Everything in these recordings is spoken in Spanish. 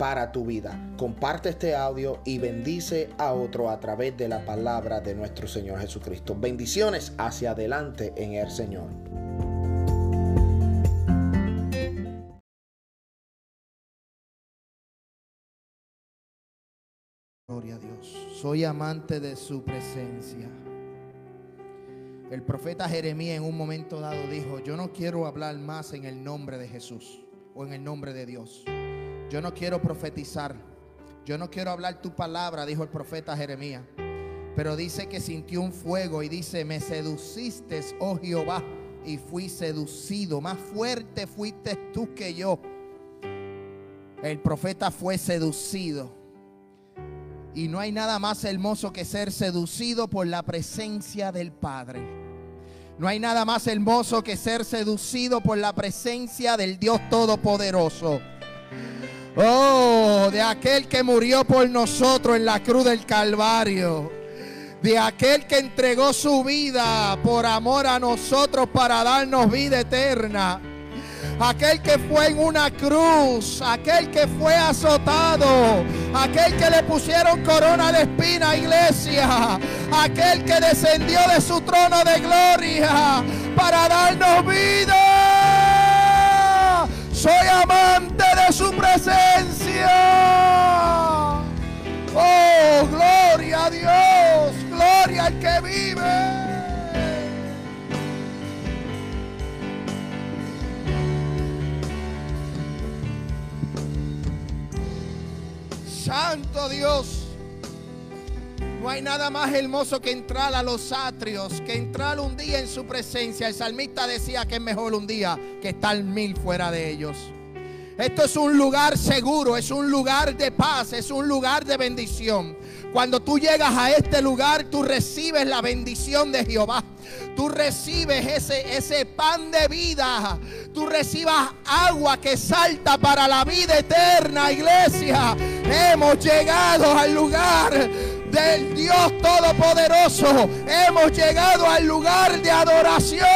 para tu vida. Comparte este audio y bendice a otro a través de la palabra de nuestro Señor Jesucristo. Bendiciones hacia adelante en el Señor. Gloria a Dios. Soy amante de su presencia. El profeta Jeremías en un momento dado dijo, yo no quiero hablar más en el nombre de Jesús o en el nombre de Dios. Yo no quiero profetizar. Yo no quiero hablar tu palabra, dijo el profeta Jeremías. Pero dice que sintió un fuego y dice, me seduciste, oh Jehová, y fui seducido. Más fuerte fuiste tú que yo. El profeta fue seducido. Y no hay nada más hermoso que ser seducido por la presencia del Padre. No hay nada más hermoso que ser seducido por la presencia del Dios Todopoderoso. Oh, de aquel que murió por nosotros en la cruz del Calvario. De aquel que entregó su vida por amor a nosotros para darnos vida eterna. Aquel que fue en una cruz, aquel que fue azotado, aquel que le pusieron corona de espina, iglesia, aquel que descendió de su trono de gloria para darnos vida. Soy amante de su presencia. Oh, gloria a Dios. Gloria al que vive. Santo Dios. No hay nada más hermoso que entrar a los atrios, que entrar un día en su presencia. El salmista decía que es mejor un día que estar mil fuera de ellos. Esto es un lugar seguro, es un lugar de paz, es un lugar de bendición. Cuando tú llegas a este lugar, tú recibes la bendición de Jehová. Tú recibes ese, ese pan de vida. Tú recibas agua que salta para la vida eterna, iglesia. Hemos llegado al lugar del Dios Todopoderoso. Hemos llegado al lugar de adoración.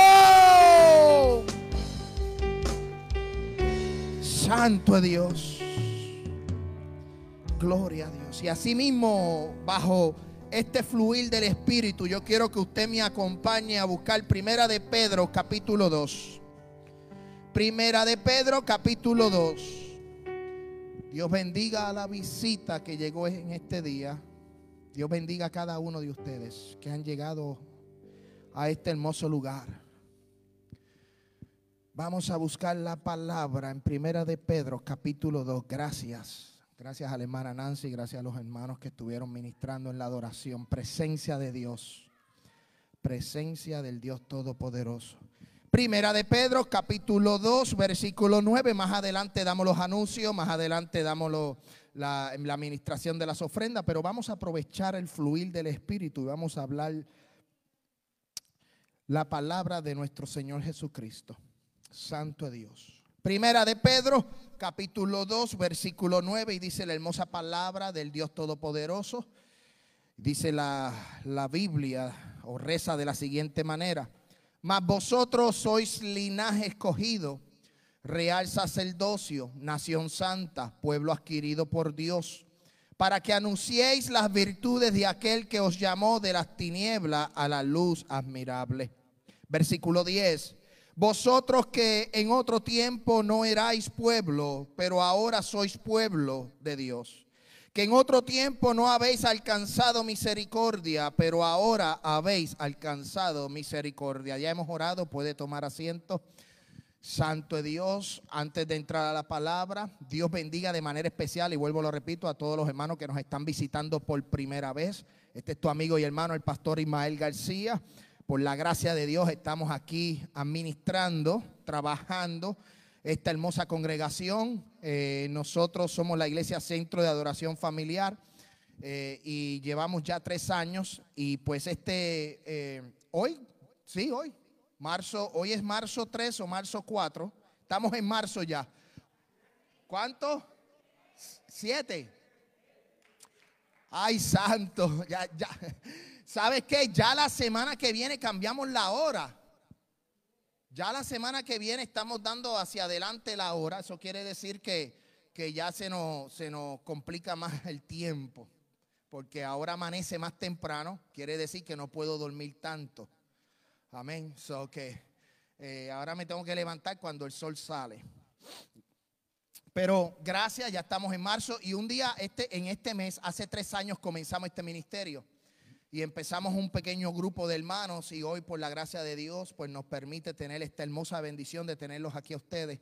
Santo Dios. Gloria a Dios. Y así mismo, bajo este fluir del Espíritu, yo quiero que usted me acompañe a buscar Primera de Pedro, capítulo 2. Primera de Pedro, capítulo 2. Dios bendiga a la visita que llegó en este día. Dios bendiga a cada uno de ustedes que han llegado a este hermoso lugar. Vamos a buscar la palabra en Primera de Pedro, capítulo 2. Gracias. Gracias a la hermana Nancy, gracias a los hermanos que estuvieron ministrando en la adoración. Presencia de Dios. Presencia del Dios Todopoderoso. Primera de Pedro, capítulo 2, versículo 9. Más adelante damos los anuncios, más adelante damos los la, la administración de las ofrendas, pero vamos a aprovechar el fluir del Espíritu y vamos a hablar la palabra de nuestro Señor Jesucristo. Santo Dios. Primera de Pedro, capítulo 2, versículo 9, y dice la hermosa palabra del Dios Todopoderoso. Dice la, la Biblia, o reza de la siguiente manera. Mas vosotros sois linaje escogido real sacerdocio, nación santa, pueblo adquirido por Dios, para que anunciéis las virtudes de aquel que os llamó de las tinieblas a la luz admirable. Versículo 10. Vosotros que en otro tiempo no erais pueblo, pero ahora sois pueblo de Dios. Que en otro tiempo no habéis alcanzado misericordia, pero ahora habéis alcanzado misericordia. Ya hemos orado, puede tomar asiento. Santo de Dios, antes de entrar a la palabra, Dios bendiga de manera especial y vuelvo lo repito a todos los hermanos que nos están visitando por primera vez. Este es tu amigo y hermano el pastor Ismael García. Por la gracia de Dios estamos aquí administrando, trabajando esta hermosa congregación. Eh, nosotros somos la iglesia Centro de Adoración Familiar eh, y llevamos ya tres años y pues este, eh, hoy, sí, hoy, marzo, hoy es marzo 3 o marzo 4, estamos en marzo ya. ¿Cuánto? Siete. Ay, santo, ya, ya. ¿Sabes qué? Ya la semana que viene cambiamos la hora. Ya la semana que viene estamos dando hacia adelante la hora. Eso quiere decir que, que ya se nos, se nos complica más el tiempo. Porque ahora amanece más temprano. Quiere decir que no puedo dormir tanto. Amén. So que eh, ahora me tengo que levantar cuando el sol sale. Pero gracias, ya estamos en marzo y un día este, en este mes, hace tres años comenzamos este ministerio y empezamos un pequeño grupo de hermanos y hoy por la gracia de Dios pues nos permite tener esta hermosa bendición de tenerlos aquí a ustedes.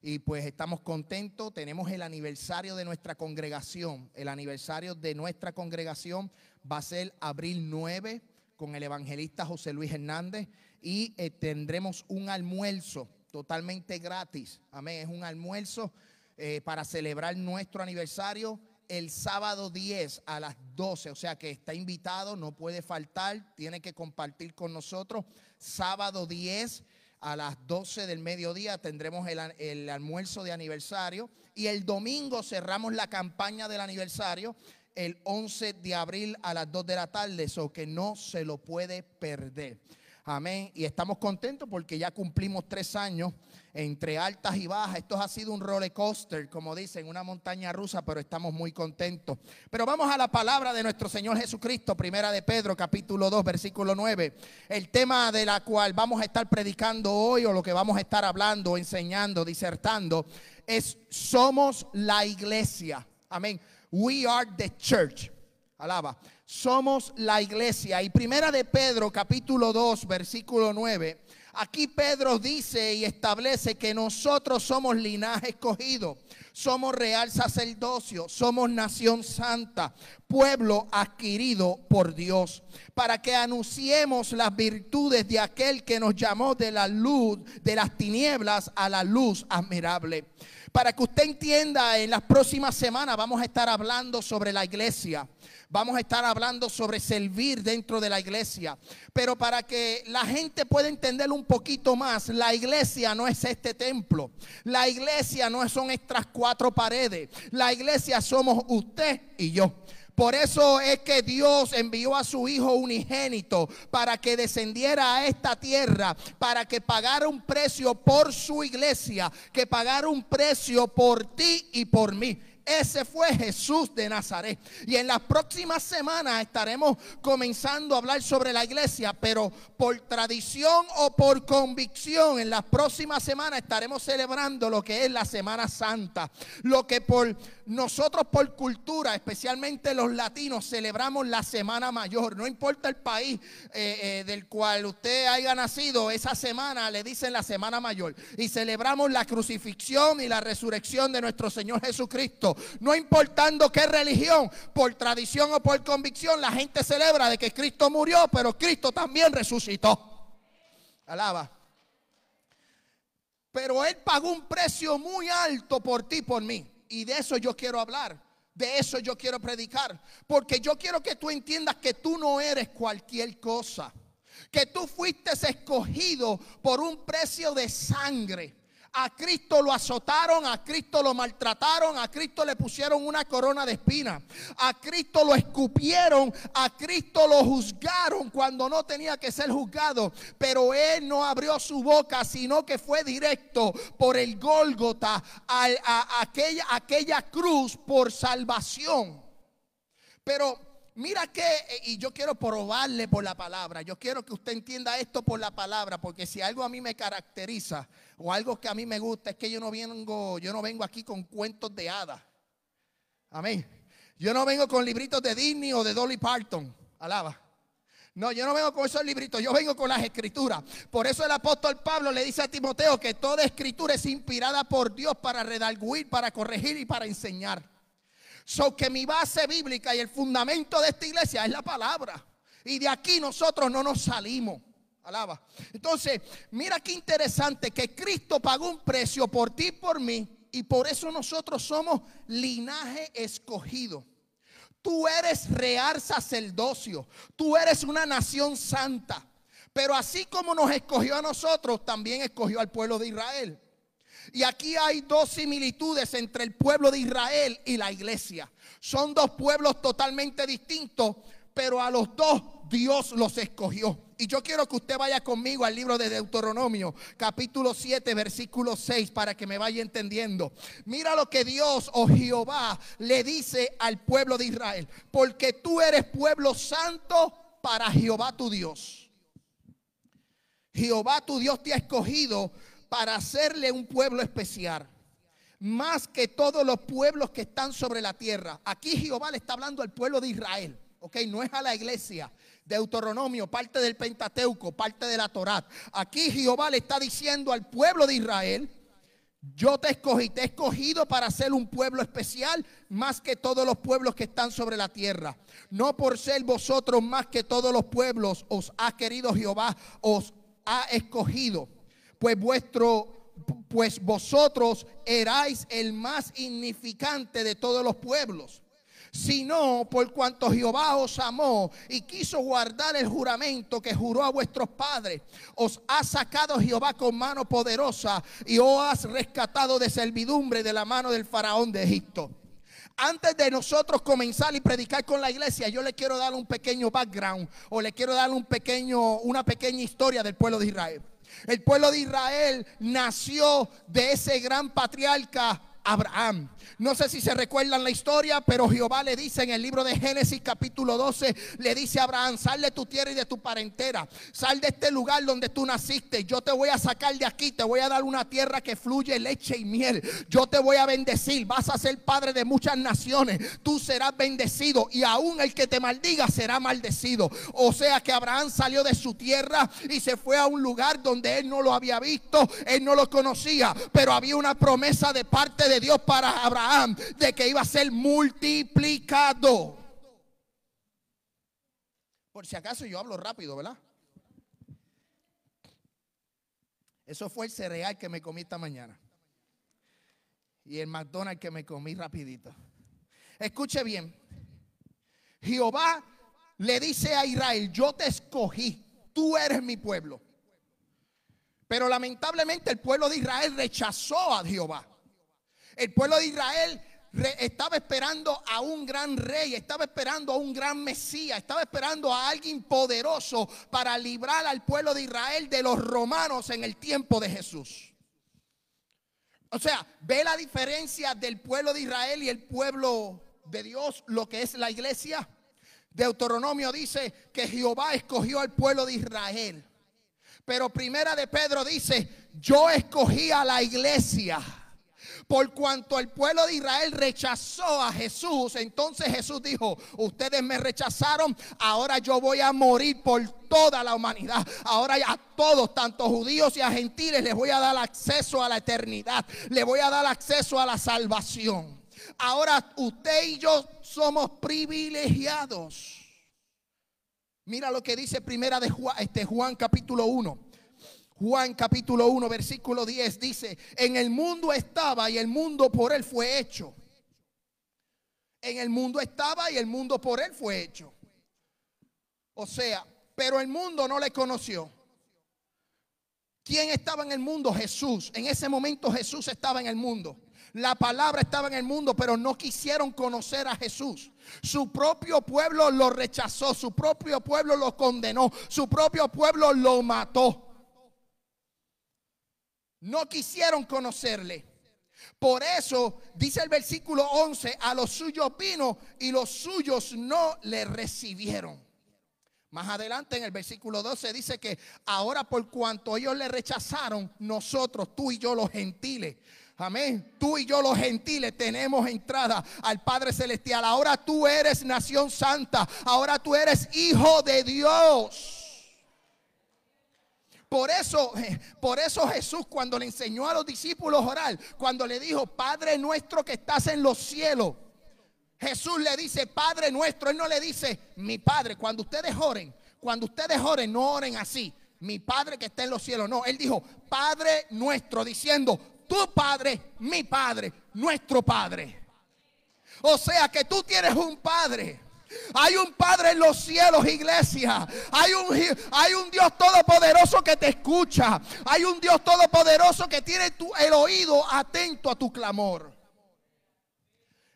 Y pues estamos contentos, tenemos el aniversario de nuestra congregación. El aniversario de nuestra congregación va a ser abril 9 con el evangelista José Luis Hernández y eh, tendremos un almuerzo totalmente gratis. Amén, es un almuerzo eh, para celebrar nuestro aniversario el sábado 10 a las 12. O sea que está invitado, no puede faltar, tiene que compartir con nosotros. Sábado 10 a las 12 del mediodía tendremos el, el, almuerzo de aniversario y el domingo cerramos la campaña del aniversario el 11 de abril a las 2 de la tarde, eso que no se lo puede perder. Amén. Y estamos contentos porque ya cumplimos tres años entre altas y bajas. Esto ha sido un roller coaster, como dicen, una montaña rusa, pero estamos muy contentos. Pero vamos a la palabra de nuestro Señor Jesucristo, primera de Pedro, capítulo 2, versículo 9. El tema de la cual vamos a estar predicando hoy o lo que vamos a estar hablando, enseñando, disertando, es somos la iglesia. Amén. We are the church. Alaba. Somos la iglesia. Y primera de Pedro, capítulo 2, versículo 9. Aquí Pedro dice y establece que nosotros somos linaje escogido, somos real sacerdocio, somos nación santa, pueblo adquirido por Dios, para que anunciemos las virtudes de aquel que nos llamó de la luz, de las tinieblas a la luz admirable. Para que usted entienda, en las próximas semanas vamos a estar hablando sobre la iglesia. Vamos a estar hablando sobre servir dentro de la iglesia. Pero para que la gente pueda entender un poquito más, la iglesia no es este templo. La iglesia no son estas cuatro paredes. La iglesia somos usted y yo. Por eso es que Dios envió a su Hijo unigénito para que descendiera a esta tierra, para que pagara un precio por su iglesia, que pagara un precio por ti y por mí. Ese fue Jesús de Nazaret. Y en las próximas semanas estaremos comenzando a hablar sobre la iglesia, pero por tradición o por convicción, en las próximas semanas estaremos celebrando lo que es la Semana Santa. Lo que por nosotros por cultura, especialmente los latinos, celebramos la Semana Mayor. No importa el país eh, eh, del cual usted haya nacido, esa semana le dicen la Semana Mayor. Y celebramos la crucifixión y la resurrección de nuestro Señor Jesucristo. No importando qué religión, por tradición o por convicción, la gente celebra de que Cristo murió, pero Cristo también resucitó. Alaba. Pero Él pagó un precio muy alto por ti, por mí. Y de eso yo quiero hablar. De eso yo quiero predicar. Porque yo quiero que tú entiendas que tú no eres cualquier cosa. Que tú fuiste escogido por un precio de sangre. A Cristo lo azotaron, a Cristo lo maltrataron, a Cristo le pusieron una corona de espina, a Cristo lo escupieron, a Cristo lo juzgaron cuando no tenía que ser juzgado, pero Él no abrió su boca, sino que fue directo por el Gólgota a, aquella, aquella cruz por salvación. Pero Mira que, eh, y yo quiero probarle por la palabra, yo quiero que usted entienda esto por la palabra, porque si algo a mí me caracteriza o algo que a mí me gusta es que yo no vengo, yo no vengo aquí con cuentos de hadas. Amén. Yo no vengo con libritos de Disney o de Dolly Parton. Alaba. No, yo no vengo con esos libritos, yo vengo con las escrituras. Por eso el apóstol Pablo le dice a Timoteo que toda escritura es inspirada por Dios para redarguir, para corregir y para enseñar. So que mi base bíblica y el fundamento de esta iglesia es la palabra. Y de aquí nosotros no nos salimos. Alaba. Entonces, mira qué interesante que Cristo pagó un precio por ti y por mí. Y por eso nosotros somos linaje escogido. Tú eres real sacerdocio. Tú eres una nación santa. Pero así como nos escogió a nosotros, también escogió al pueblo de Israel. Y aquí hay dos similitudes entre el pueblo de Israel y la iglesia. Son dos pueblos totalmente distintos, pero a los dos Dios los escogió. Y yo quiero que usted vaya conmigo al libro de Deuteronomio, capítulo 7, versículo 6, para que me vaya entendiendo. Mira lo que Dios o Jehová le dice al pueblo de Israel. Porque tú eres pueblo santo para Jehová tu Dios. Jehová tu Dios te ha escogido para hacerle un pueblo especial. Más que todos los pueblos que están sobre la tierra. Aquí Jehová le está hablando al pueblo de Israel. Ok, no es a la iglesia. Deuteronomio, parte del Pentateuco, parte de la Torá. Aquí Jehová le está diciendo al pueblo de Israel, yo te escogí, te he escogido para ser un pueblo especial más que todos los pueblos que están sobre la tierra. No por ser vosotros más que todos los pueblos os ha querido Jehová, os ha escogido. Pues vuestro pues vosotros erais el más insignificante de todos los pueblos sino por cuanto Jehová os amó y quiso guardar el juramento que juró a vuestros padres. Os ha sacado Jehová con mano poderosa y os has rescatado de servidumbre de la mano del faraón de Egipto. Antes de nosotros comenzar y predicar con la iglesia, yo le quiero dar un pequeño background o le quiero dar un pequeño, una pequeña historia del pueblo de Israel. El pueblo de Israel nació de ese gran patriarca Abraham. No sé si se recuerdan la historia, pero Jehová le dice en el libro de Génesis capítulo 12, le dice a Abraham, sal de tu tierra y de tu parentela, sal de este lugar donde tú naciste, yo te voy a sacar de aquí, te voy a dar una tierra que fluye leche y miel, yo te voy a bendecir, vas a ser padre de muchas naciones, tú serás bendecido y aún el que te maldiga será maldecido. O sea que Abraham salió de su tierra y se fue a un lugar donde él no lo había visto, él no lo conocía, pero había una promesa de parte de Dios para De que iba a ser multiplicado. Por si acaso yo hablo rápido, ¿verdad? Eso fue el cereal que me comí esta mañana. Y el McDonald's que me comí rapidito. Escuche bien. Jehová le dice a Israel, yo te escogí, tú eres mi pueblo. Pero lamentablemente el pueblo de Israel rechazó a Jehová. El pueblo de Israel estaba esperando a un gran rey, estaba esperando a un gran Mesías, estaba esperando a alguien poderoso para librar al pueblo de Israel de los romanos en el tiempo de Jesús. O sea, ve la diferencia del pueblo de Israel y el pueblo de Dios, lo que es la iglesia. Deuteronomio dice que Jehová escogió al pueblo de Israel. Pero primera de Pedro dice, yo escogí a la iglesia. Por cuanto el pueblo de Israel rechazó a Jesús, entonces Jesús dijo, ustedes me rechazaron, ahora yo voy a morir por toda la humanidad. Ahora a todos, tanto judíos y a gentiles, les voy a dar acceso a la eternidad, les voy a dar acceso a la salvación. Ahora usted y yo somos privilegiados. Mira lo que dice primera de Juan, este Juan capítulo 1. Juan capítulo 1, versículo 10 dice, en el mundo estaba y el mundo por él fue hecho. En el mundo estaba y el mundo por él fue hecho. O sea, pero el mundo no le conoció. ¿Quién estaba en el mundo? Jesús. En ese momento Jesús estaba en el mundo. La palabra estaba en el mundo, pero no quisieron conocer a Jesús. Su propio pueblo lo rechazó, su propio pueblo lo condenó, su propio pueblo lo mató. No quisieron conocerle. Por eso dice el versículo 11, a los suyos vino y los suyos no le recibieron. Más adelante en el versículo 12 dice que ahora por cuanto ellos le rechazaron, nosotros, tú y yo los gentiles, Amén. Tú y yo los gentiles tenemos entrada al Padre Celestial. Ahora tú eres nación santa. Ahora tú eres hijo de Dios. Por eso, por eso Jesús cuando le enseñó a los discípulos orar, cuando le dijo, Padre nuestro que estás en los cielos, Jesús le dice, Padre nuestro, Él no le dice, mi Padre, cuando ustedes oren, cuando ustedes oren, no oren así. mi Padre que está en los cielos. No, él dijo, Padre nuestro, diciendo, tu Padre, mi Padre, nuestro Padre. O sea que tú tienes un Padre. Hay un Padre en los cielos, iglesia. Hay un, hay un Dios todopoderoso que te escucha. Hay un Dios todopoderoso que tiene tu, el oído atento a tu clamor.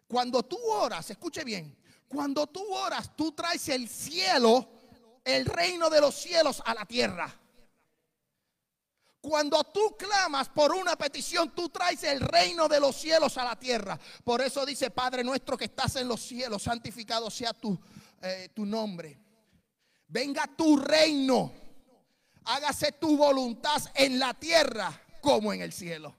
Cuando tú oras, escuche bien, cuando tú oras, tú traes el cielo, el reino de los cielos a la tierra. Cuando tú clamas por una petición, tú traes el reino de los cielos a la tierra. Por eso dice, Padre nuestro que estás en los cielos, santificado sea tu, eh, tu nombre. Venga tu reino. Hágase tu voluntad en la tierra como en el cielo.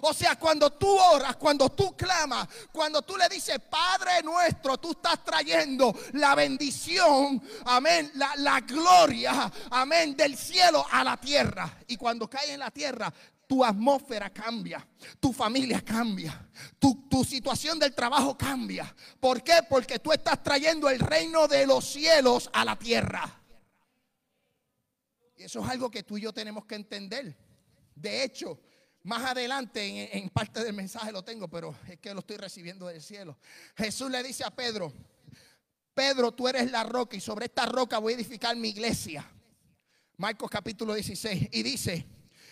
O sea, cuando tú oras, cuando tú clamas, cuando tú le dices, Padre nuestro, tú estás trayendo la bendición, amén, la, gloria, amén, del cielo a la tierra. Y cuando cae en la tierra, tu atmósfera cambia, tu familia cambia, tu, tu, situación del trabajo cambia. ¿Por qué? Porque tú estás trayendo el reino de los cielos a la tierra. Y eso es algo que tú y yo tenemos que entender. De hecho, más adelante en, parte del mensaje lo tengo, pero es que lo estoy recibiendo del cielo. Jesús le dice a Pedro, Pedro, tú eres la roca y sobre esta roca voy a edificar mi iglesia. Marcos capítulo 16. Y dice,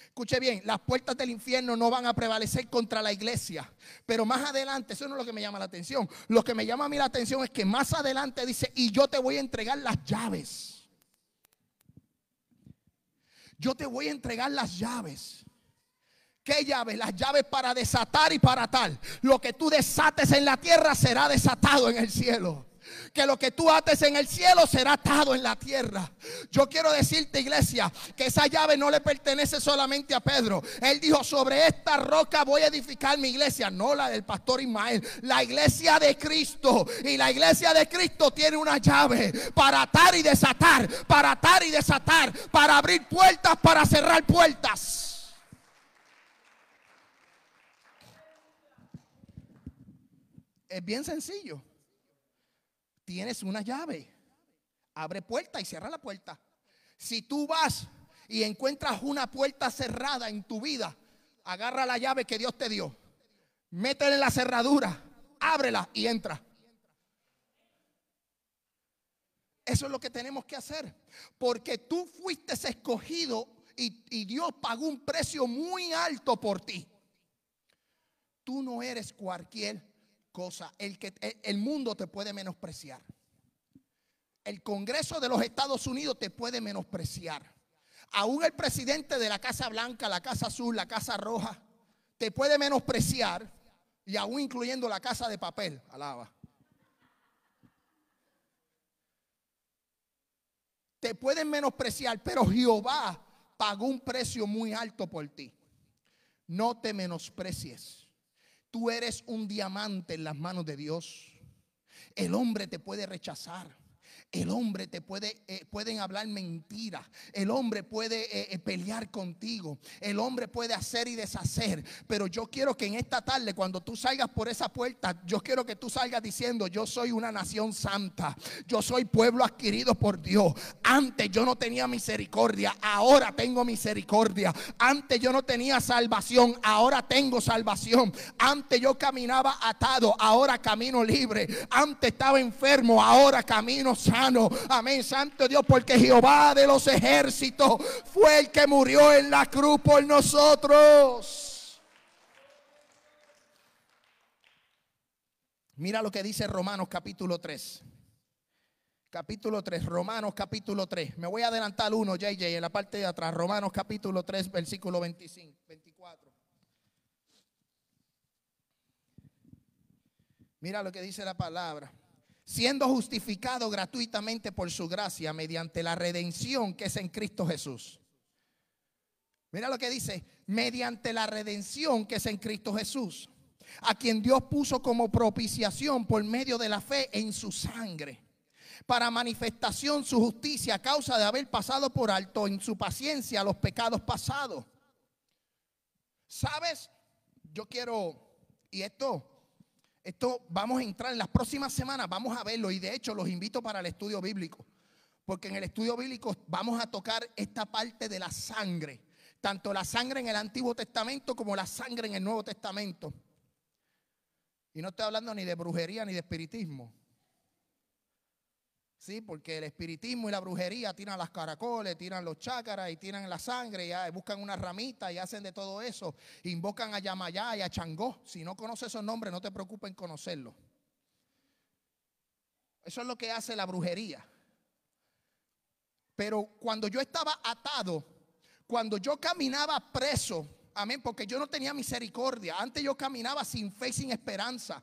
escuche bien, las puertas del infierno no van a prevalecer contra la iglesia. Pero más adelante, eso no es lo que me llama la atención. Lo que me llama a mí la atención es que más adelante dice, y yo te voy a entregar las llaves. Yo te voy a entregar las llaves. ¿Qué llaves? Las llaves para desatar y para atar. Lo que tú desates en la tierra será desatado en el cielo. Que lo que tú ates en el cielo será atado en la tierra. Yo quiero decirte, iglesia, que esa llave no le pertenece solamente a Pedro. Él dijo: Sobre esta roca voy a edificar mi iglesia, no la del pastor Ismael, la iglesia de Cristo. Y la iglesia de Cristo tiene una llave para atar y desatar, para atar y desatar, para abrir puertas, para cerrar puertas. Es bien sencillo. Tienes una llave. Abre puerta y cierra la puerta. Si tú vas y encuentras una puerta cerrada en tu vida, agarra la llave que Dios te dio. Métele en la cerradura, ábrela y entra. Eso es lo que tenemos que hacer. Porque tú fuiste escogido y, y, Dios pagó un precio muy alto por ti. Tú no eres cualquier cosa, el, que, el mundo te puede menospreciar. El Congreso de los Estados Unidos te puede menospreciar. Aún el presidente de la Casa Blanca, la Casa Azul, la Casa Roja, te puede menospreciar. Y aún incluyendo la Casa de Papel, alaba. Te pueden menospreciar, pero Jehová pagó un precio muy alto por ti. No te menosprecies. Tú eres un diamante en las manos de Dios. El hombre te puede rechazar. El hombre te puede, eh, pueden hablar mentira. El hombre puede eh, eh, pelear contigo. El hombre puede hacer y deshacer. Pero yo quiero que en esta tarde, cuando tú salgas por esa puerta, yo quiero que tú salgas diciendo, yo soy una nación santa. Yo soy pueblo adquirido por Dios. Antes yo no tenía misericordia. Ahora tengo misericordia. Antes yo no tenía salvación. Ahora tengo salvación. Antes yo caminaba atado. Ahora camino libre. Antes estaba enfermo. Ahora camino sano. Amén, santo Dios, porque Jehová de los ejércitos fue el que murió en la cruz por nosotros. Mira lo que dice Romanos capítulo 3. Capítulo 3, Romanos capítulo 3. Me voy a adelantar uno, JJ, en la parte de atrás. Romanos capítulo 3, versículo 25, 24. Mira lo que dice la palabra siendo justificado gratuitamente por su gracia mediante la redención que es en Cristo Jesús. Mira lo que dice, mediante la redención que es en Cristo Jesús, a quien Dios puso como propiciación por medio de la fe en su sangre, para manifestación su justicia a causa de haber pasado por alto en su paciencia los pecados pasados. ¿Sabes? Yo quiero, y esto esto vamos a entrar en las próximas semanas, vamos a verlo y de hecho los invito para el estudio bíblico. porque en el estudio bíblico vamos a tocar esta parte de la sangre, tanto la sangre en el Antiguo Testamento como la sangre en el Nuevo Testamento. Y no estoy hablando ni de brujería ni de espiritismo. Sí, porque el espiritismo y la brujería tiran las caracoles, tiran los chácaras y tiran la sangre, y buscan una ramita y hacen de todo eso. Invocan a Yamayá y a Changó. Si no conoces esos nombres, no te preocupes en conocerlos. Eso es lo que hace la brujería. Pero cuando yo estaba atado, cuando yo caminaba preso, amén, porque yo no tenía misericordia. Antes yo caminaba sin fe y sin esperanza.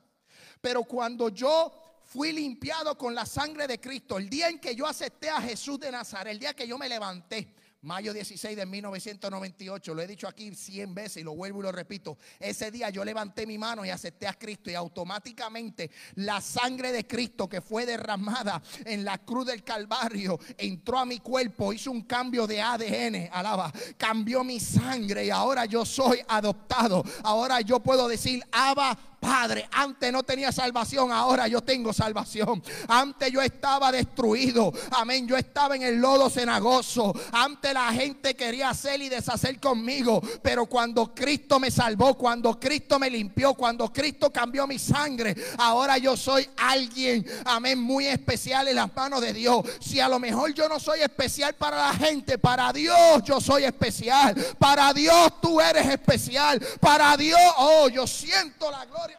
Pero cuando yo fui limpiado con la sangre de Cristo. El día en que yo acepté a Jesús de Nazaret, el día que yo me levanté, mayo 16 de 1998, lo he dicho aquí 100 veces y lo vuelvo y lo repito, ese día yo levanté mi mano y acepté a Cristo y automáticamente la sangre de Cristo que fue derramada en la cruz del Calvario entró a mi cuerpo, hizo un cambio de ADN, alaba, cambió mi sangre y ahora yo soy adoptado, ahora yo puedo decir, Abba Padre, antes no tenía salvación, ahora yo tengo salvación. Antes yo estaba destruido, amén. Yo estaba en el lodo cenagoso. Antes la gente quería hacer y deshacer conmigo. Pero cuando Cristo me salvó, cuando Cristo me limpió, cuando Cristo cambió mi sangre, ahora yo soy alguien, amén, muy especial en las manos de Dios. Si a lo mejor yo no soy especial para la gente, para Dios yo soy especial. Para Dios tú eres especial. Para Dios, oh, yo siento la gloria.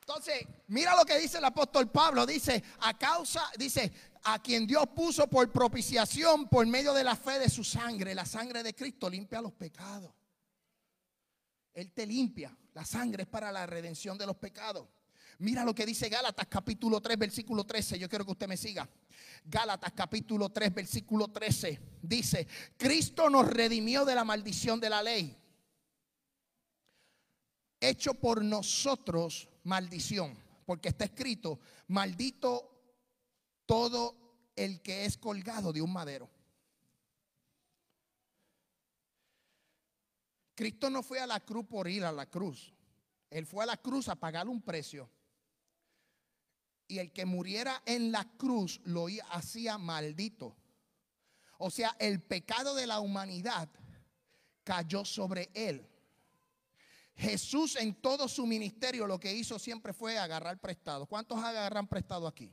Entonces, mira lo que dice el apóstol Pablo. Dice, a causa, dice, a quien Dios puso por propiciación por medio de la fe de su sangre. La sangre de Cristo limpia los pecados. Él te limpia. La sangre es para la redención de los pecados. Mira lo que dice Gálatas capítulo 3, versículo 13. Yo quiero que usted me siga. Gálatas capítulo 3, versículo 13. Dice, Cristo nos redimió de la maldición de la ley. Hecho por nosotros maldición. Porque está escrito, maldito todo el que es colgado de un madero. Cristo no fue a la cruz por ir a la cruz. Él fue a la cruz a pagar un precio y el que muriera en la cruz lo hacía maldito. O sea, el pecado de la humanidad cayó sobre él. Jesús en todo su ministerio lo que hizo siempre fue agarrar prestado. ¿Cuántos agarran prestado aquí?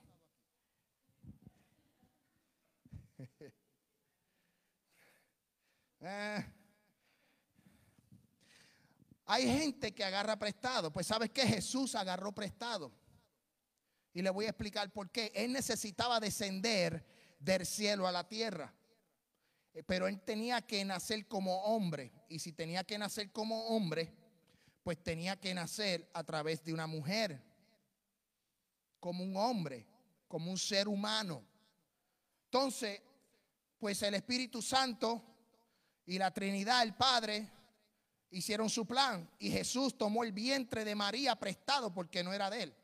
Eh. Hay gente que agarra prestado. Pues sabes que Jesús agarró prestado. Y le voy a explicar por qué. Él necesitaba descender del cielo a la tierra. Eh, pero él tenía que nacer como hombre. Y si tenía que nacer como hombre, pues tenía que nacer a través de una mujer. Como un hombre, como un ser humano. Entonces, pues el Espíritu Santo y la Trinidad, el Padre, hicieron su plan. Y Jesús tomó el vientre de María prestado porque no era de él.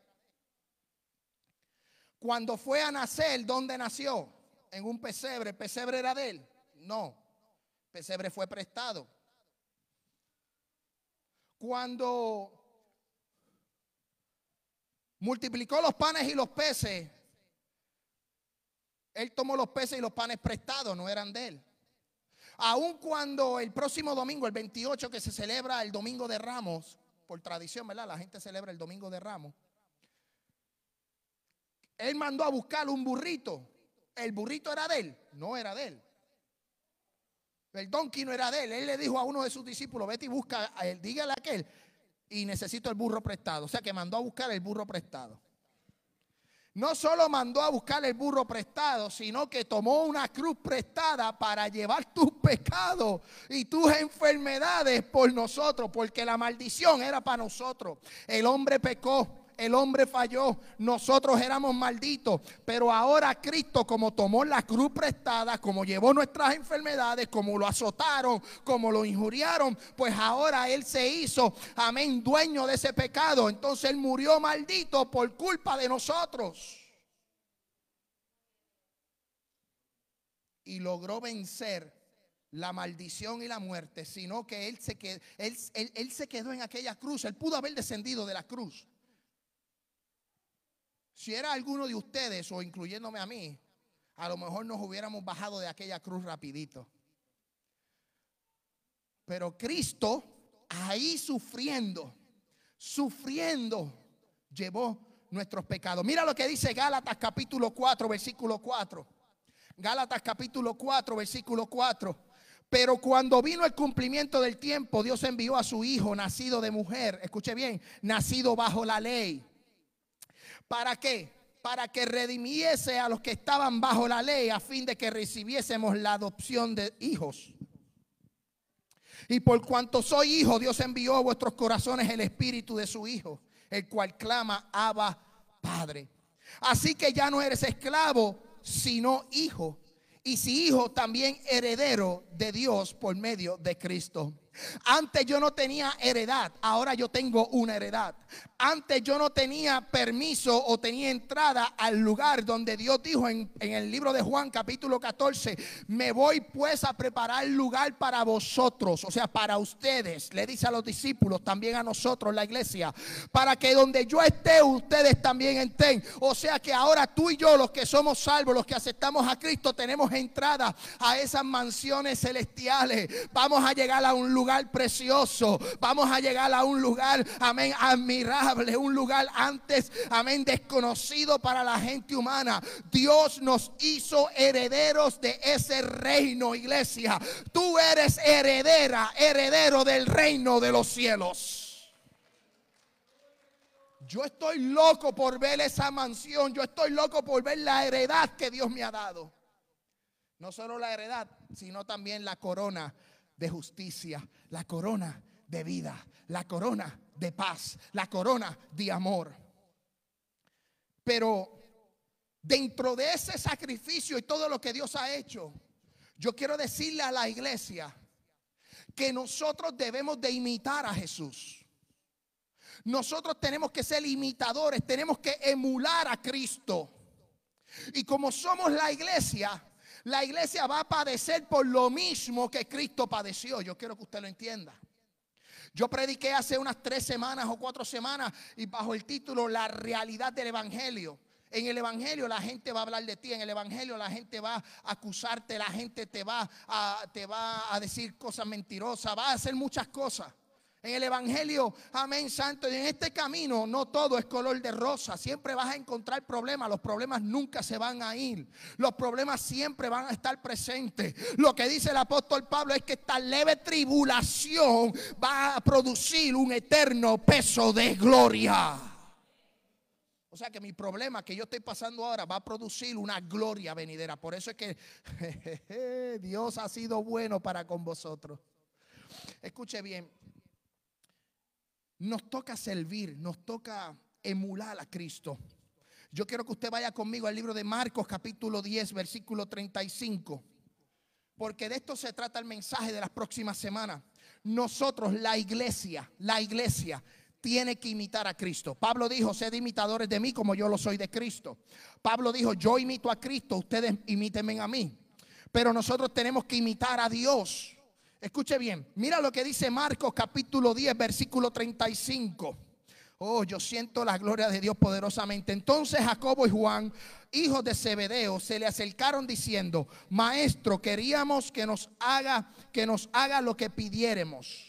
Cuando fue a nacer, ¿dónde nació? En un pesebre. ¿El pesebre era de él? No. El pesebre fue prestado. Cuando multiplicó los panes y los peces, él tomó los peces y los panes prestados, no eran de él. Aun cuando el próximo domingo, el 28, que se celebra el domingo de Ramos, por tradición, ¿verdad? La gente celebra el domingo de Ramos él mandó a buscar un burrito. ¿El burrito era de él? No era de él. El donkey no era de él. Él le dijo a uno de sus discípulos, vete y busca a él, dígale a aquel, y necesito el burro prestado. O sea que mandó a buscar el burro prestado. No solo mandó a buscar el burro prestado, sino que tomó una cruz prestada para llevar tus pecados y tus enfermedades por nosotros, porque la maldición era para nosotros. El hombre pecó, el hombre falló, nosotros éramos malditos, pero ahora Cristo como tomó la cruz prestada, como llevó nuestras enfermedades, como lo azotaron, como lo injuriaron, pues ahora Él se hizo, amén, dueño de ese pecado. Entonces Él murió maldito por culpa de nosotros. Y logró vencer la maldición y la muerte, sino que él se, quedó, él, se quedó en aquella cruz. Él pudo haber descendido de la cruz. Si era alguno de ustedes o incluyéndome a mí, a lo mejor nos hubiéramos bajado de aquella cruz rapidito. Pero Cristo ahí sufriendo, sufriendo, llevó nuestros pecados. Mira lo que dice Gálatas capítulo 4, versículo 4. Gálatas capítulo 4, versículo 4. Pero cuando vino el cumplimiento del tiempo, Dios envió a su hijo nacido de mujer, escuche bien, nacido bajo la ley. ¿Para qué? Para que redimiese a los que estaban bajo la ley a fin de que recibiésemos la adopción de hijos. Y por cuanto soy hijo, Dios envió a vuestros corazones el espíritu de su hijo, el cual clama, Abba, Padre. Así que ya no eres esclavo, sino hijo. Y si hijo, también heredero de Dios por medio de Cristo. Antes yo no tenía heredad, ahora yo tengo una heredad. Antes yo no tenía permiso o tenía entrada al lugar donde Dios dijo en, el libro de Juan capítulo 14, me voy pues a preparar lugar para vosotros, o sea, para ustedes. Le dice a los discípulos, también a nosotros, la iglesia, para que donde yo esté, ustedes también estén. O sea que ahora tú y yo, los que somos salvos, los que aceptamos a Cristo, tenemos entrada a esas mansiones celestiales. Vamos a llegar a un lugar precioso. Vamos a llegar a un lugar, amén, admirable un lugar antes, amén, desconocido para la gente humana. Dios nos hizo herederos de ese reino, iglesia. Tú eres heredera, heredero del reino de los cielos. Yo estoy loco por ver esa mansión. Yo estoy loco por ver la heredad que Dios me ha dado. No solo la heredad, sino también la corona de justicia, la corona de vida, la corona de paz, la corona de amor. Pero dentro de ese sacrificio y todo lo que Dios ha hecho, yo quiero decirle a la iglesia que nosotros debemos de imitar a Jesús. Nosotros tenemos que ser imitadores, tenemos que emular a Cristo. Y como somos la iglesia, la iglesia va a padecer por lo mismo que Cristo padeció. Yo quiero que usted lo entienda. Yo prediqué hace unas tres semanas o cuatro semanas y bajo el título La realidad del Evangelio. En el Evangelio la gente va a hablar de ti, en el Evangelio la gente va a acusarte, la gente te va a, te va a decir cosas mentirosas, va a hacer muchas cosas. En el Evangelio, amén, santo. Y en este camino no todo es color de rosa. Siempre vas a encontrar problemas. Los problemas nunca se van a ir. Los problemas siempre van a estar presentes. Lo que dice el apóstol Pablo es que esta leve tribulación va a producir un eterno peso de gloria. O sea que mi problema que yo estoy pasando ahora va a producir una gloria venidera. Por eso es que Dios ha sido bueno para con vosotros. Escuche bien nos toca servir, nos toca emular a Cristo. Yo quiero que usted vaya conmigo al libro de Marcos capítulo 10, versículo 35. Porque de esto se trata el mensaje de las próximas semanas. Nosotros, la iglesia, la iglesia tiene que imitar a Cristo. Pablo dijo, sed imitadores de mí como yo lo soy de Cristo. Pablo dijo, yo imito a Cristo, ustedes imítenme a mí. Pero nosotros tenemos que imitar a Dios. Escuche bien, mira lo que dice Marcos capítulo 10, versículo 35. Oh, yo siento la gloria de Dios poderosamente. Entonces Jacobo y Juan, hijos de Zebedeo, se le acercaron diciendo, "Maestro, queríamos que nos haga que nos haga lo que pidiéramos."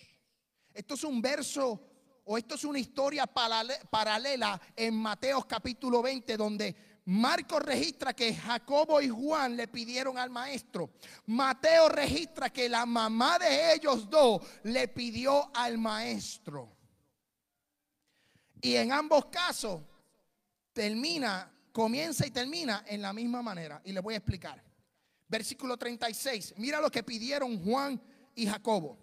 Esto es un verso o esto es una historia paralela en Mateos capítulo 20 donde Marcos registra que Jacobo y Juan le pidieron al maestro. Mateo registra que la mamá de ellos dos le pidió al maestro. Y en ambos casos termina, comienza y termina en la misma manera. Y le voy a explicar. Versículo 36. Mira lo que pidieron Juan y Jacobo.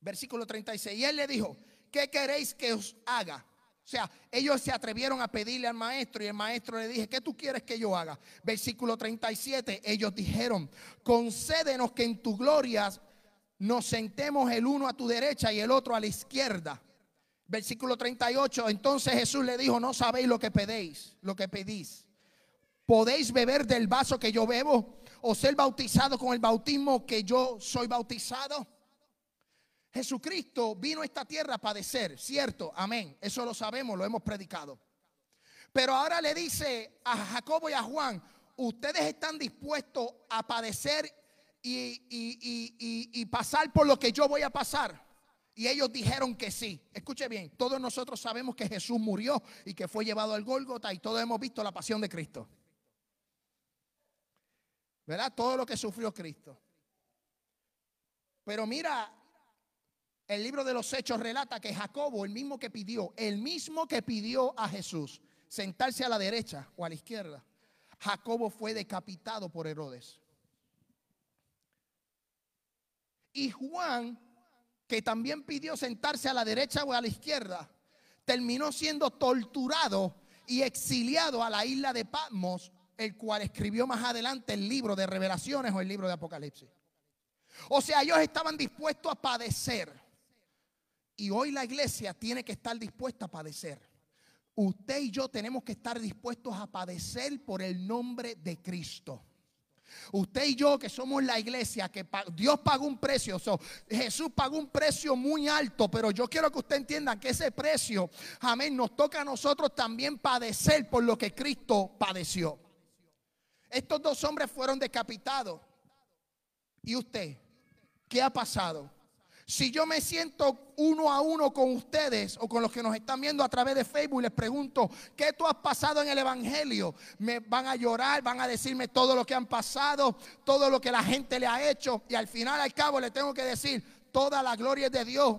Versículo 36. Y él le dijo, ¿qué queréis que os haga? O sea, ellos se atrevieron a pedirle al maestro y el maestro le dije, ¿qué tú quieres que yo haga? Versículo 37, ellos dijeron, concédenos que en tu gloria nos sentemos el uno a tu derecha y el otro a la izquierda. Versículo 38, entonces Jesús le dijo, no sabéis lo que pedéis, lo que pedís. ¿Podéis beber del vaso que yo bebo o ser bautizado con el bautismo que yo soy bautizado? Jesucristo vino a esta tierra a padecer, cierto, amén. Eso lo sabemos, lo hemos predicado. Pero ahora le dice a Jacobo y a Juan, ustedes están dispuestos a padecer y, pasar por lo que yo voy a pasar. Y ellos dijeron que sí. Escuche bien, todos nosotros sabemos que Jesús murió y que fue llevado al Gólgota y todos hemos visto la pasión de Cristo. ¿Verdad? Todo lo que sufrió Cristo. Pero mira, el libro de los Hechos relata que Jacobo, el mismo que pidió, el mismo que pidió a Jesús sentarse a la derecha o a la izquierda, Jacobo fue decapitado por Herodes. Y Juan, que también pidió sentarse a la derecha o a la izquierda, terminó siendo torturado y exiliado a la isla de Patmos, el cual escribió más adelante el libro de revelaciones o el libro de Apocalipsis. O sea, ellos estaban dispuestos a padecer. Y hoy la iglesia tiene que estar dispuesta a padecer. Usted y yo tenemos que estar dispuestos a padecer por el nombre de Cristo. Usted y yo que somos la iglesia, que Dios pagó un precio, Jesús pagó un precio muy alto, pero yo quiero que usted entienda que ese precio, amén, nos toca a nosotros también padecer por lo que Cristo padeció. Estos dos hombres fueron decapitados. ¿Y usted? ¿Qué ha pasado? Si yo me siento uno a uno con ustedes o con los que nos están viendo a través de Facebook y les pregunto, ¿qué tú has pasado en el Evangelio? Me van a llorar, van a decirme todo lo que han pasado, todo lo que la gente le ha hecho y al final al cabo le tengo que decir, toda la gloria es de Dios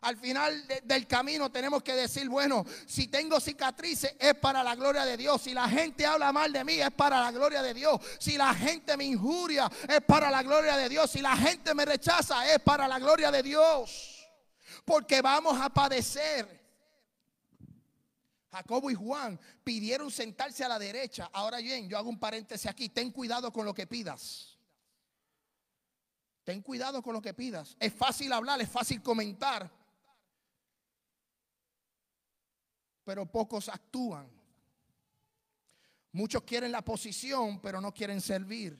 al final del camino tenemos que decir, bueno, si tengo cicatrices es para la gloria de Dios. Si la gente habla mal de mí es para la gloria de Dios. Si la gente me injuria es para la gloria de Dios. Si la gente me rechaza es para la gloria de Dios. Porque vamos a padecer. Jacobo y Juan pidieron sentarse a la derecha. Ahora bien, yo hago un paréntesis aquí. Ten cuidado con lo que pidas. Ten cuidado con lo que pidas. Es fácil hablar, es fácil comentar. Pero pocos actúan. Muchos quieren la posición, pero no quieren servir.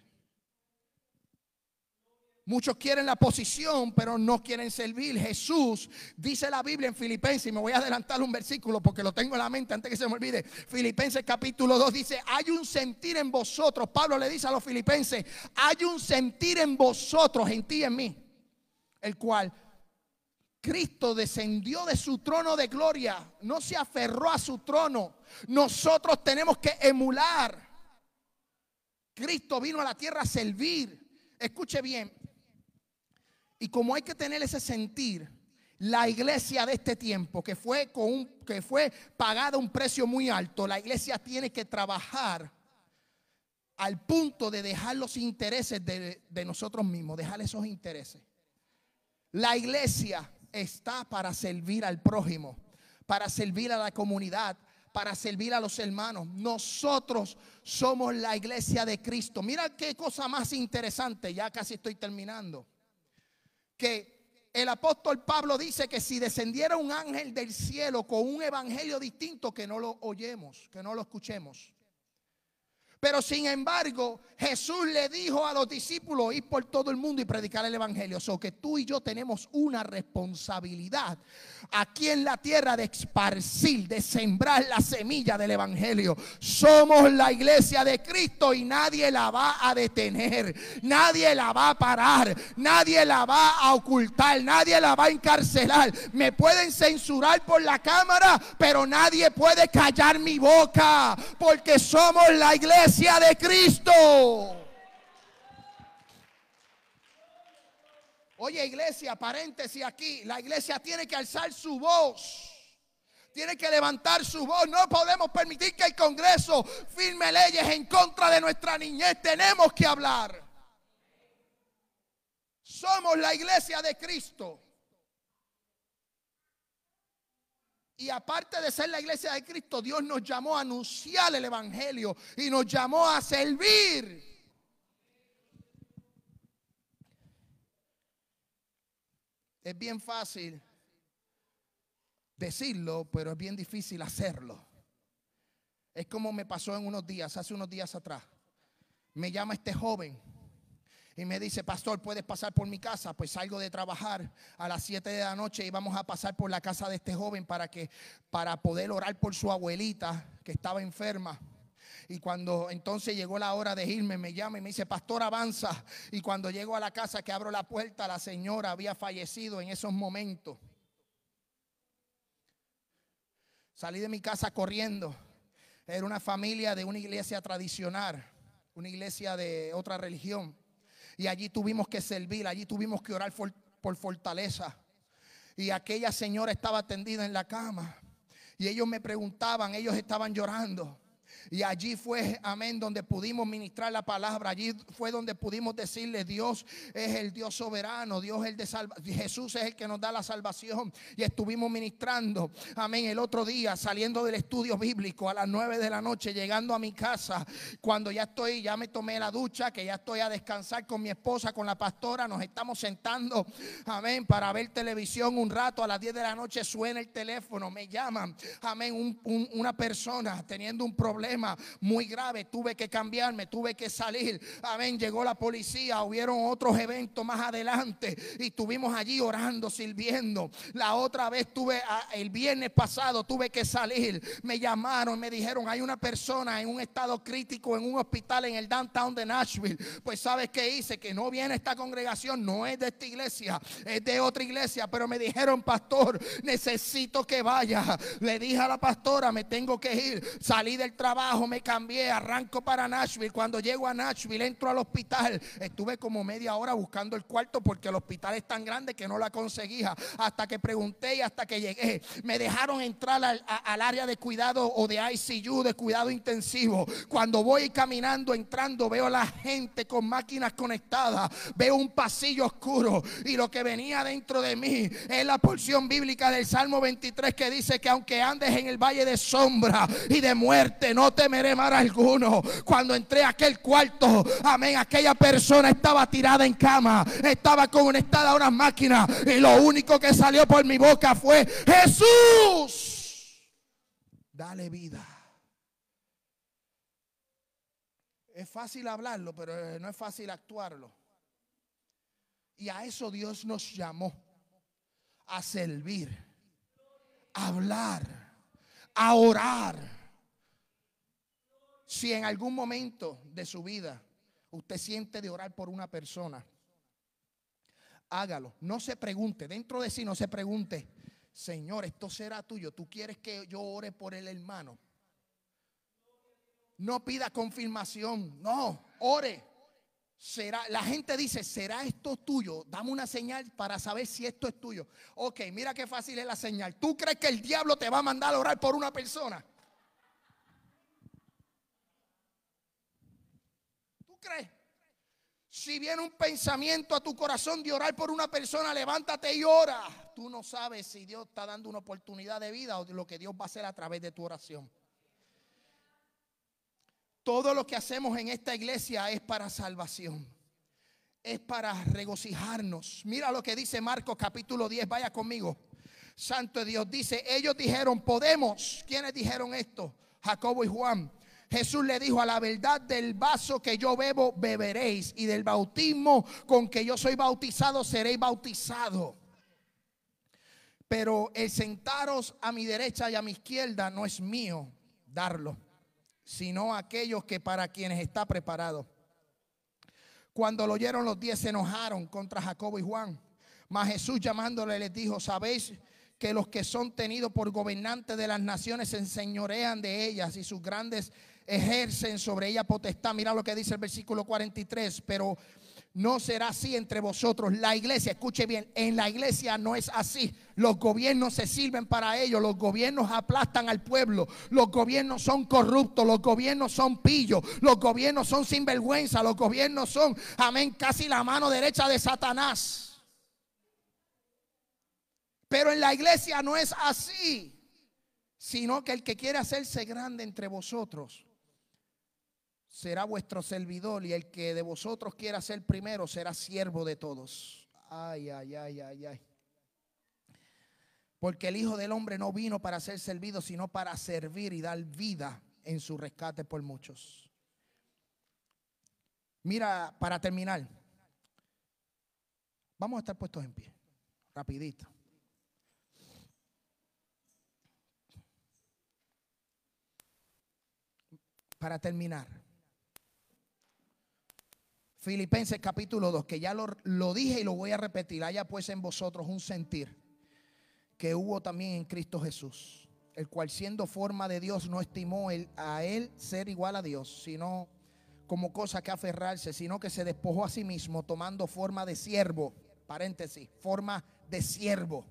Muchos quieren la posición, pero no quieren servir. Jesús dice la Biblia en Filipenses, y me voy a adelantar un versículo porque lo tengo en la mente antes que se me olvide. Filipenses capítulo 2 dice, hay un sentir en vosotros. Pablo le dice a los filipenses, hay un sentir en vosotros, en ti y en mí, el cual Cristo descendió de su trono de gloria, no se aferró a su trono. Nosotros tenemos que emular. Cristo vino a la tierra a servir. Escuche bien. Y como hay que tener ese sentir, la iglesia de este tiempo, que fue, con un, que fue pagada un precio muy alto, la iglesia tiene que trabajar al punto de dejar los intereses de, de nosotros mismos, dejar esos intereses. La iglesia está para servir al prójimo, para servir a la comunidad, para servir a los hermanos. Nosotros somos la iglesia de Cristo. Mira qué cosa más interesante, ya casi estoy terminando. Que el apóstol Pablo dice que si descendiera un ángel del cielo con un evangelio distinto, que no lo oyemos, que no lo escuchemos. Pero sin embargo, Jesús le dijo a los discípulos ir por todo el mundo y predicar el evangelio. O que tú y yo tenemos una responsabilidad aquí en la tierra de esparcir, de sembrar la semilla del evangelio. Somos la iglesia de Cristo y nadie la va a detener, nadie la va a parar, nadie la va a ocultar, nadie la va a encarcelar. Me pueden censurar por la cámara, pero nadie puede callar mi boca porque somos la iglesia de Cristo. Oye, iglesia, paréntesis aquí. La iglesia tiene que alzar su voz. Tiene que levantar su voz. No podemos permitir que el Congreso firme leyes en contra de nuestra niñez. Tenemos que hablar. Somos la iglesia de Cristo. Y aparte de ser la iglesia de Cristo, Dios nos llamó a anunciar el Evangelio y nos llamó a servir. Es bien fácil decirlo, pero es bien difícil hacerlo. Es como me pasó en unos días, hace unos días atrás. Me llama este joven y me dice, pastor, ¿puedes pasar por mi casa? Pues salgo de trabajar a las 7 de la noche y vamos a pasar por la casa de este joven para que para poder orar por su abuelita que estaba enferma. Y cuando entonces llegó la hora de irme, me llama y me dice, pastor, avanza. Y cuando llego a la casa que abro la puerta, la señora había fallecido en esos momentos. Salí de mi casa corriendo. Era una familia de una iglesia tradicional, una iglesia de otra religión. Y allí tuvimos que servir, allí tuvimos que orar por, fortaleza. Y aquella señora estaba tendida en la cama. Y ellos me preguntaban, ellos estaban llorando. Y allí fue, amén, donde pudimos ministrar la palabra. Allí fue donde pudimos decirle, Dios es el Dios soberano, Dios es el de salvación, Jesús es el que nos da la salvación. Y estuvimos ministrando, amén, el otro día saliendo del estudio bíblico a las nueve de la noche, llegando a mi casa, cuando ya estoy, ya me tomé la ducha, que ya estoy a descansar con mi esposa, con la pastora, nos estamos sentando, amén, para ver televisión un rato. A las 10 de la noche suena el teléfono, me llaman, amén, una persona teniendo un problema muy grave. Tuve que cambiarme, tuve que salir. Amén. Llegó la policía, hubieron otros eventos más adelante y estuvimos allí orando, sirviendo. La otra vez tuve, el viernes pasado tuve que salir. Me llamaron, me dijeron, hay una persona en un estado crítico en un hospital en el downtown de Nashville. Pues sabes que hice, que no viene esta congregación, no es de esta iglesia, es de otra iglesia. Pero me dijeron, pastor, necesito que vaya. Le dije a la pastora, me tengo que ir. Salí del trabajo me cambié, arranco para Nashville. Cuando llego a Nashville, entro al hospital. Estuve como media hora buscando el cuarto porque el hospital es tan grande que no la conseguía. Hasta que pregunté y hasta que llegué. Me dejaron entrar al, al área de cuidado o de ICU, de cuidado intensivo. Cuando voy caminando, entrando, veo a la gente con máquinas conectadas. Veo un pasillo oscuro. Y lo que venía dentro de mí es la porción bíblica del Salmo 23 que dice que aunque andes en el valle de sombra y de muerte, no temeré mal alguno. Cuando entré a aquel cuarto, amén, aquella persona estaba tirada en cama, estaba conectada a una máquina y lo único que salió por mi boca fue Jesús. Dale vida. Es fácil hablarlo, pero eh, no es fácil actuarlo. Y a eso Dios nos llamó, a servir, a hablar, a orar si en algún momento de su vida usted siente de orar por una persona, hágalo. No se pregunte, dentro de sí no se pregunte, Señor, esto será tuyo. ¿Tú quieres que yo ore por el hermano? No pida confirmación, no, ore. Será, la gente dice, ¿será esto tuyo? Dame una señal para saber si esto es tuyo. Ok, mira qué fácil es la señal. ¿Tú crees que el diablo te va a mandar a orar por una persona? Si viene un pensamiento a tu corazón de orar por una persona, levántate y ora. Tú no sabes si Dios está dando una oportunidad de vida o lo que Dios va a hacer a través de tu oración. Todo lo que hacemos en esta iglesia es para salvación. Es para regocijarnos. Mira lo que dice Marcos capítulo 10. Vaya conmigo. Santo Dios dice, ellos dijeron, podemos. ¿Quiénes dijeron esto? Jacobo y Juan. Jesús le dijo, a la verdad del vaso que yo bebo, beberéis. Y del bautismo con que yo soy bautizado, seréis bautizados. Pero el sentaros a mi derecha y a mi izquierda no es mío darlo, sino aquellos que para quienes está preparado. Cuando lo oyeron los diez se enojaron contra Jacobo y Juan. Mas Jesús llamándole les dijo, ¿sabéis que los que son tenidos por gobernantes de las naciones se enseñorean de ellas y sus grandes ejercen sobre ella potestad. Mira lo que dice el versículo 43, pero no será así entre vosotros. La iglesia, escuche bien, en la iglesia no es así. Los gobiernos se sirven para ello, los gobiernos aplastan al pueblo, los gobiernos son corruptos, los gobiernos son pillos, los gobiernos son sinvergüenza, los gobiernos son, amén, casi la mano derecha de Satanás. Pero en la iglesia no es así, sino que el que quiere hacerse grande entre vosotros será vuestro servidor y el que de vosotros quiera ser primero será siervo de todos. Ay, ay, ay, ay, ay. Porque el Hijo del Hombre no vino para ser servido, sino para servir y dar vida en su rescate por muchos. Mira, para terminar, Vamos a estar puestos en pie. Rapidito. Para terminar. Filipenses capítulo 2, que ya lo, lo, dije y lo voy a repetir. Haya pues en vosotros un sentir que hubo también en Cristo Jesús, el cual siendo forma de Dios no estimó el, a él ser igual a Dios, sino como cosa que aferrarse, sino que se despojó a sí mismo tomando forma de siervo, paréntesis, forma de siervo.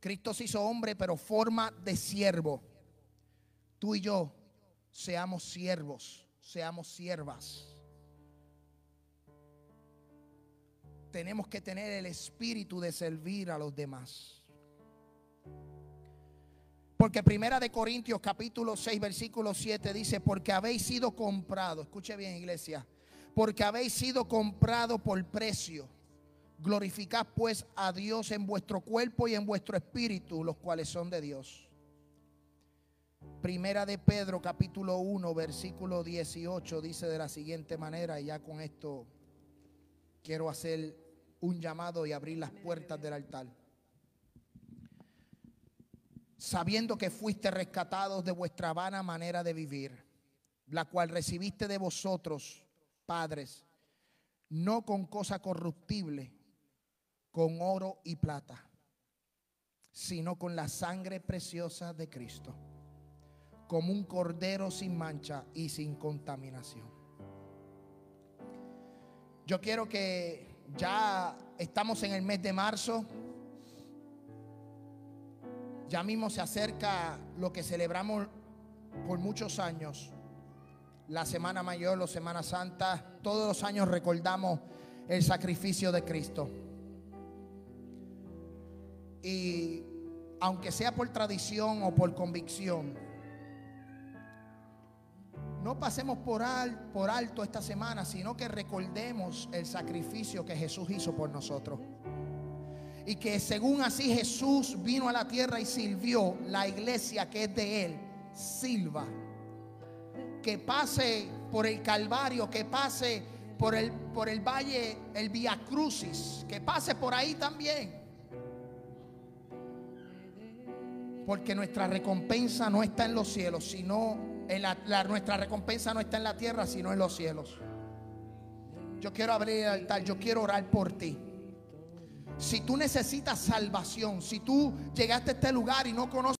Cristo se hizo hombre, pero forma de siervo. Tú y yo seamos siervos, seamos siervas. Tenemos que tener el espíritu de servir a los demás. Porque Primera de Corintios capítulo 6 versículo 7 dice, porque habéis sido comprado, escuche bien iglesia, porque habéis sido comprado por precio. Glorificad pues a Dios en vuestro cuerpo y en vuestro espíritu, los cuales son de Dios. Primera de Pedro capítulo 1 versículo 18 dice de la siguiente manera, y ya con esto quiero hacer un llamado y abrir las puertas del altar sabiendo que fuiste rescatados de vuestra vana manera de vivir, la cual recibiste de vosotros, padres, no con cosa corruptible, con oro y plata, sino con la sangre preciosa de Cristo, como un cordero sin mancha y sin contaminación. Yo quiero que ya estamos en el mes de marzo. Ya mismo se acerca lo que celebramos por muchos años, la Semana Mayor, la Semana Santa. Todos los años recordamos el sacrificio de Cristo. Y aunque sea por tradición o por convicción, no pasemos por, alto esta semana, sino que recordemos el sacrificio que Jesús hizo por nosotros y que según así Jesús vino a la tierra y sirvió, la iglesia que es de Él, silba. Que pase por el Calvario, que pase por el, por el valle, el Via Crucis, que pase por ahí también. Porque nuestra recompensa no está en los cielos, sino la, nuestra recompensa no está en la tierra, sino en los cielos. Yo quiero abrir el altar, yo quiero orar por ti. Si tú necesitas salvación, si tú llegaste a este lugar y no conoces